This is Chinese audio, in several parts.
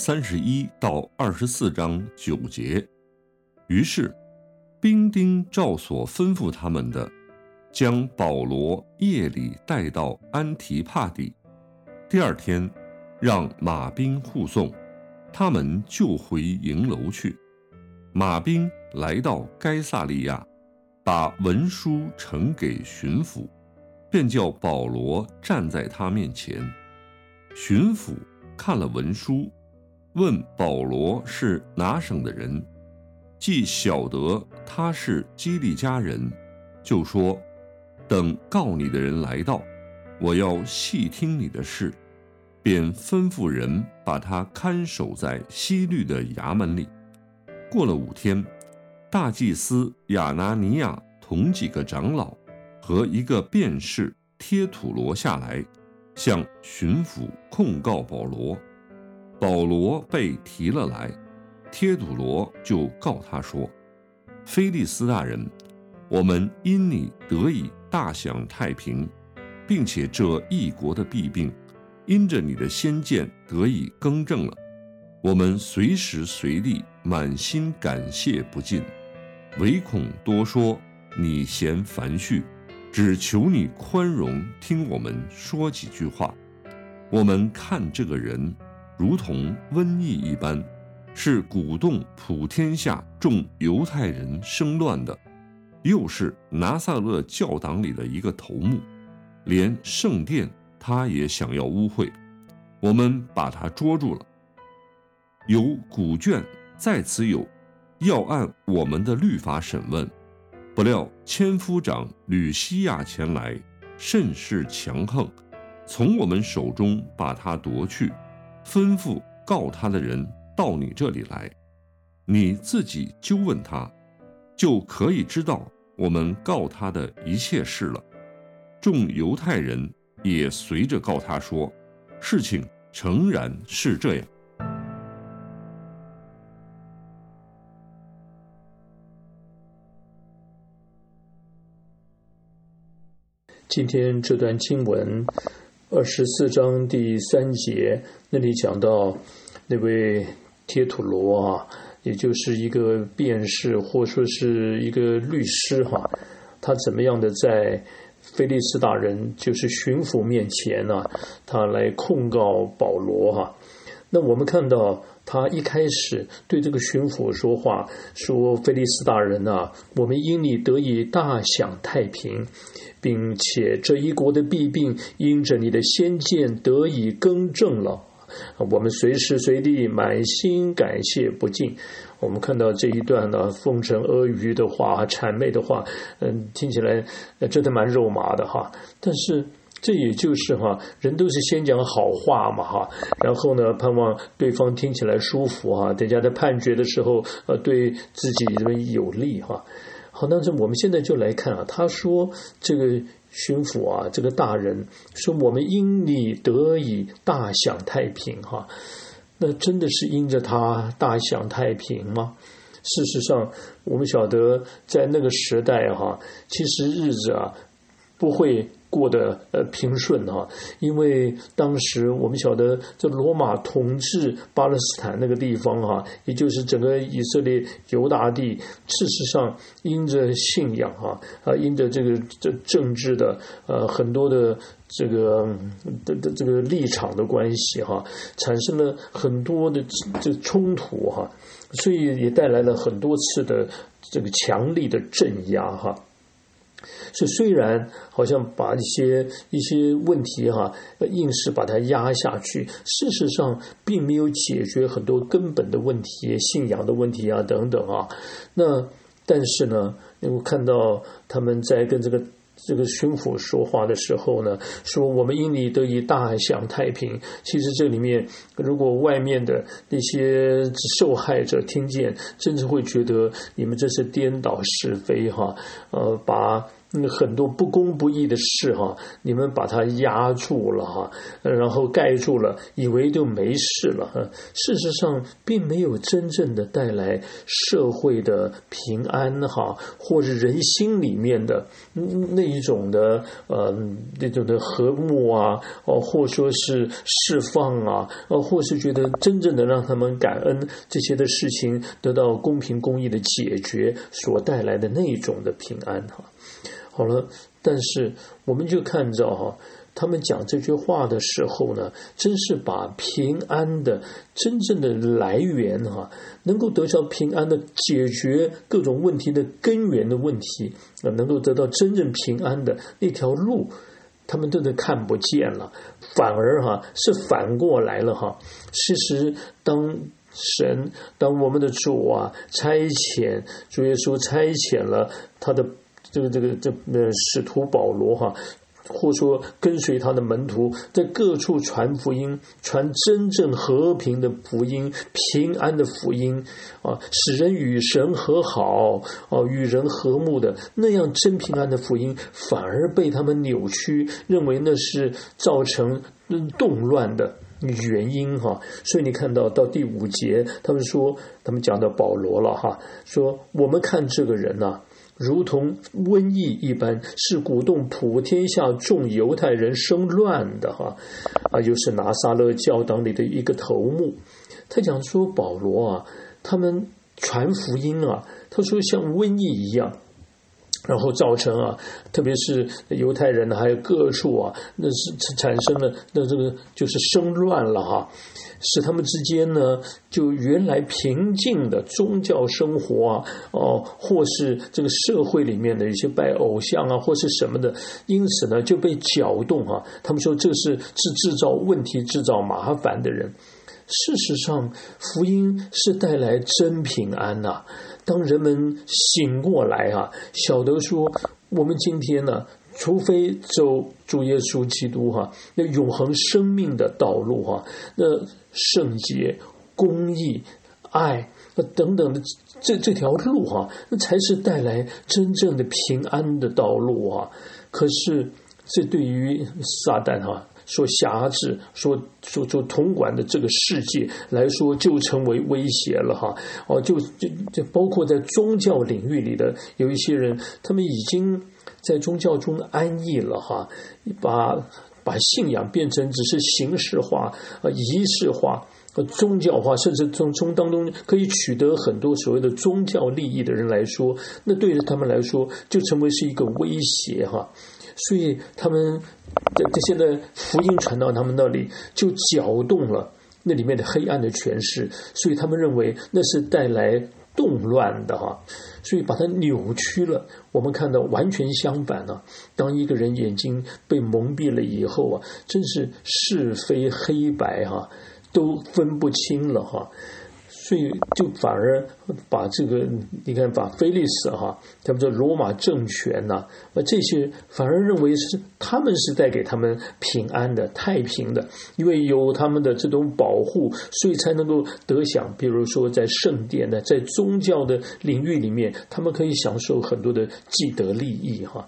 三十一到二十四章九节，于是。兵丁照所吩咐他们的，将保罗夜里带到安提帕底。第二天，让马兵护送，他们就回营楼去。马兵来到该萨利亚，把文书呈给巡抚，便叫保罗站在他面前。巡抚看了文书，问保罗是哪省的人。既晓得他是基利家人，就说：“等告你的人来到，我要细听你的事。”便吩咐人把他看守在西律的衙门里。过了五天，大祭司亚拿尼亚同几个长老和一个辩士贴土罗下来，向巡抚控告保罗。保罗被提了来。贴土罗就告他说：“菲利斯大人，我们因你得以大享太平，并且这一国的弊病，因着你的先见得以更正了。我们随时随地满心感谢不尽，唯恐多说，你嫌繁絮，只求你宽容，听我们说几句话。我们看这个人，如同瘟疫一般。”是鼓动普天下众犹太人生乱的，又是拿撒勒教党里的一个头目，连圣殿他也想要污秽，我们把他捉住了。有古卷在此有，要按我们的律法审问，不料千夫长吕西亚前来，甚是强横，从我们手中把他夺去，吩咐告他的人。到你这里来，你自己就问他，就可以知道我们告他的一切事了。众犹太人也随着告他说，事情诚然是这样。今天这段经文，二十四章第三节那里讲到那位。贴土罗啊，也就是一个辩士，或说是一个律师哈，他怎么样的在菲利斯大人，就是巡抚面前呢，他来控告保罗哈。那我们看到他一开始对这个巡抚说话，说菲利斯大人呐，我们因你得以大享太平，并且这一国的弊病因着你的先见得以更正了。我们随时随地满心感谢不尽。我们看到这一段呢，奉承阿谀的话、谄媚的话，嗯，听起来真的蛮肉麻的哈。但是这也就是哈，人都是先讲好话嘛哈，然后呢，盼望对方听起来舒服哈，大家在判决的时候呃，对自己有利哈。好，那这我们现在就来看啊，他说这个。巡抚啊，这个大人说：“我们因你得以大享太平，哈，那真的是因着他大享太平吗？事实上，我们晓得在那个时代，哈，其实日子啊不会。”过得呃平顺哈，因为当时我们晓得这罗马统治巴勒斯坦那个地方哈，也就是整个以色列犹大地，事实上因着信仰哈啊，因着这个这政治的呃很多的这个的的这个立场的关系哈，产生了很多的这冲突哈，所以也带来了很多次的这个强力的镇压哈。所以虽然好像把一些一些问题哈，硬是把它压下去，事实上并没有解决很多根本的问题，信仰的问题啊等等啊。那但是呢，我看到他们在跟这个这个巡抚说话的时候呢，说我们因你得以大享太平。其实这里面，如果外面的那些受害者听见，甚至会觉得你们这是颠倒是非哈，呃，把。那很多不公不义的事哈，你们把它压住了哈，然后盖住了，以为就没事了哈。事实上，并没有真正的带来社会的平安哈，或者人心里面的那一种的呃那种的和睦啊，哦，或说是释放啊，哦，或是觉得真正的让他们感恩这些的事情得到公平公义的解决所带来的那一种的平安哈。好了，但是我们就看着哈，他们讲这句话的时候呢，真是把平安的真正的来源哈，能够得到平安的解决各种问题的根源的问题啊，能够得到真正平安的那条路，他们都都看不见了，反而哈是反过来了哈。其实当神当我们的主啊差遣主耶稣差遣了他的。这个这个这呃使徒保罗哈，或说跟随他的门徒，在各处传福音，传真正和平的福音、平安的福音啊，使人与神和好啊，与人和睦的那样真平安的福音，反而被他们扭曲，认为那是造成动乱的原因哈。所以你看到到第五节，他们说他们讲到保罗了哈，说我们看这个人呐。如同瘟疫一般，是鼓动普天下众犹太人生乱的哈，啊，又是拿撒勒教党里的一个头目。他讲说保罗啊，他们传福音啊，他说像瘟疫一样。然后造成啊，特别是犹太人呢还有各处啊，那是产生了那这个就是生乱了哈，使他们之间呢，就原来平静的宗教生活啊，哦，或是这个社会里面的一些拜偶像啊，或是什么的，因此呢就被搅动啊。他们说这是是制造问题、制造麻烦的人。事实上，福音是带来真平安呐。当人们醒过来啊，晓得说，我们今天呢，除非走主耶稣基督哈，那永恒生命的道路哈，那圣洁、公义、爱等等的这这条路哈，那才是带来真正的平安的道路啊。可是，这对于撒旦哈。说辖制，说说说统管的这个世界来说，就成为威胁了哈。哦，就就就包括在宗教领域里的有一些人，他们已经在宗教中安逸了哈，把把信仰变成只是形式化、呃仪式化、和宗教化，甚至从从当中可以取得很多所谓的宗教利益的人来说，那对于他们来说，就成为是一个威胁哈。所以他们。这这现在福音传到他们那里，就搅动了那里面的黑暗的权势，所以他们认为那是带来动乱的哈，所以把它扭曲了。我们看到完全相反呢。当一个人眼睛被蒙蔽了以后啊，真是是非黑白哈都分不清了哈。所以，就反而把这个，你看，把菲利斯哈，他们说罗马政权呐，啊，这些反而认为是他们是带给他们平安的、太平的，因为有他们的这种保护，所以才能够得享。比如说，在圣殿的，在宗教的领域里面，他们可以享受很多的既得利益哈。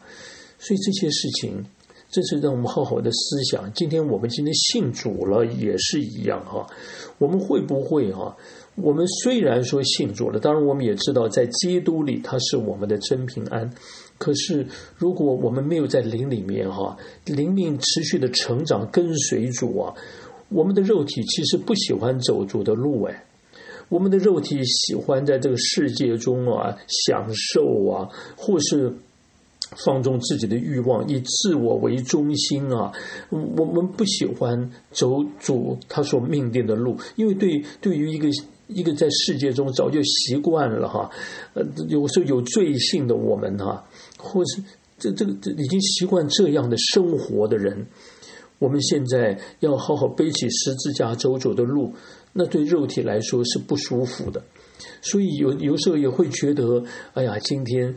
所以这些事情，这是让我们好好的思想。今天我们今天信主了，也是一样哈。我们会不会哈？我们虽然说信主了，当然我们也知道，在基督里他是我们的真平安。可是，如果我们没有在灵里面哈，灵命持续的成长，跟随主啊，我们的肉体其实不喜欢走主的路哎，我们的肉体喜欢在这个世界中啊享受啊，或是。放纵自己的欲望，以自我为中心啊！我们不喜欢走主他所命定的路，因为对对于一个一个在世界中早就习惯了哈，呃，有时候有罪性的我们哈，或是这这个这已经习惯这样的生活的人，我们现在要好好背起十字架走走的路，那对肉体来说是不舒服的。所以有有时候也会觉得，哎呀，今天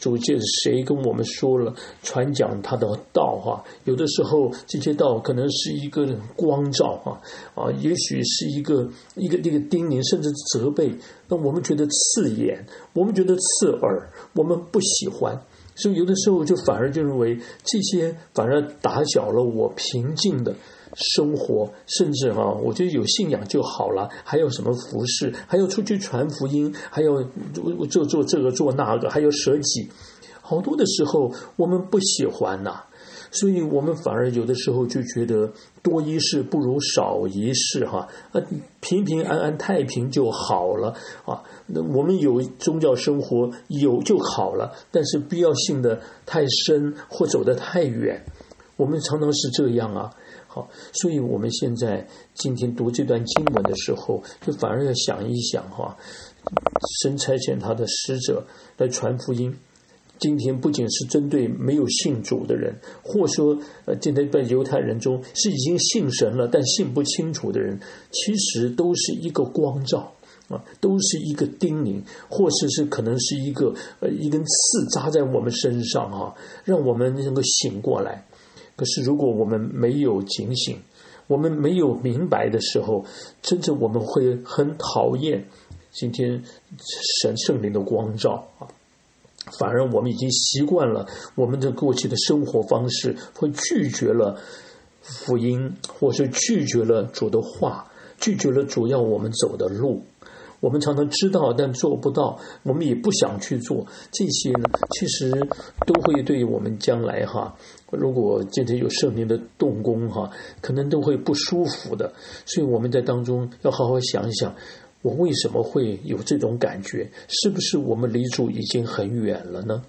主借谁跟我们说了传讲他的道哈？有的时候这些道可能是一个光照哈啊，也许是一个一个一个叮咛，甚至责备。那我们觉得刺眼，我们觉得刺耳，我们不喜欢。所以有的时候就反而就认为这些反而打搅了我平静的。生活，甚至哈，我觉得有信仰就好了。还有什么服饰？还要出去传福音？还要做做这个做那个？还有舍己，好多的时候我们不喜欢呐，所以我们反而有的时候就觉得多一事不如少一事哈。啊，平平安安、太平就好了啊。那我们有宗教生活有就好了，但是必要性的太深或走得太远，我们常常是这样啊。好，所以我们现在今天读这段经文的时候，就反而要想一想哈，神差遣他的使者来传福音。今天不仅是针对没有信主的人，或说呃，今天在犹太人中是已经信神了但信不清楚的人，其实都是一个光照啊，都是一个叮咛，或是是可能是一个呃一根刺扎在我们身上啊，让我们能够醒过来。可是，如果我们没有警醒，我们没有明白的时候，真正我们会很讨厌今天神圣灵的光照啊！反而我们已经习惯了我们的过去的生活方式，会拒绝了福音，或是拒绝了主的话，拒绝了主要我们走的路。我们常常知道，但做不到。我们也不想去做这些呢。其实都会对我们将来哈，如果今天有圣灵的动工哈，可能都会不舒服的。所以我们在当中要好好想一想，我为什么会有这种感觉？是不是我们离主已经很远了呢？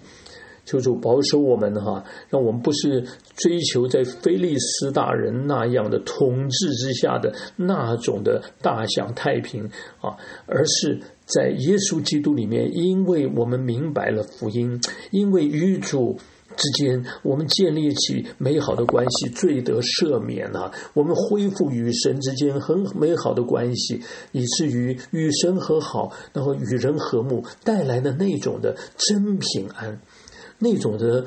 求主保守我们哈，让我们不是追求在菲利斯大人那样的统治之下的那种的大享太平啊，而是在耶稣基督里面，因为我们明白了福音，因为与主之间我们建立起美好的关系，罪得赦免啊，我们恢复与神之间很美好的关系，以至于与神和好，然后与人和睦，带来的那种的真平安。那种的、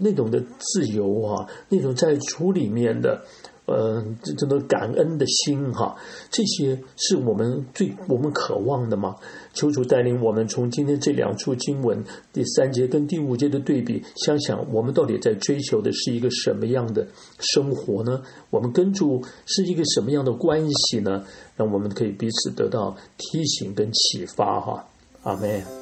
那种的自由啊，那种在主里面的，呃，这这种感恩的心哈，这些是我们最我们渴望的吗？求主带领我们从今天这两处经文第三节跟第五节的对比，想想我们到底在追求的是一个什么样的生活呢？我们跟主是一个什么样的关系呢？让我们可以彼此得到提醒跟启发哈。阿门。